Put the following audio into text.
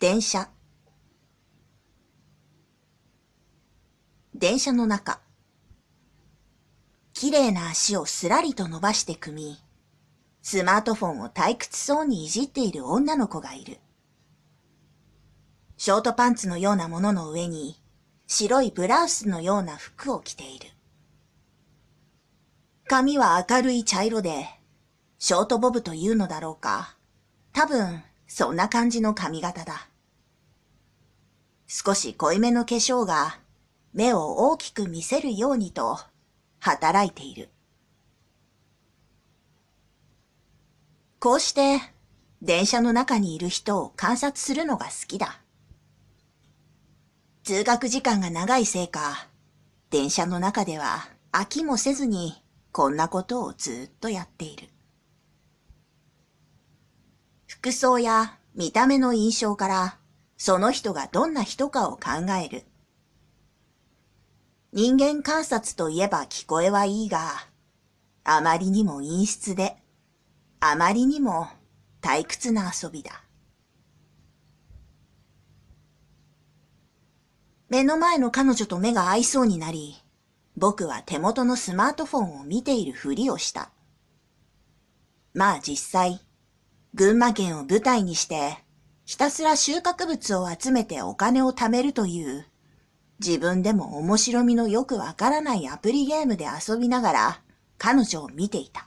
電車電車の中綺麗な足をすらりと伸ばして組み、スマートフォンを退屈そうにいじっている女の子がいる。ショートパンツのようなものの上に白いブラウスのような服を着ている。髪は明るい茶色で、ショートボブというのだろうか。多分、そんな感じの髪型だ。少し濃いめの化粧が目を大きく見せるようにと働いている。こうして電車の中にいる人を観察するのが好きだ。通学時間が長いせいか、電車の中では飽きもせずにこんなことをずっとやっている。服装や見た目の印象からその人がどんな人かを考える。人間観察といえば聞こえはいいが、あまりにも陰湿で、あまりにも退屈な遊びだ。目の前の彼女と目が合いそうになり、僕は手元のスマートフォンを見ているふりをした。まあ実際、群馬県を舞台にして、ひたすら収穫物を集めてお金を貯めるという自分でも面白みのよくわからないアプリゲームで遊びながら彼女を見ていた。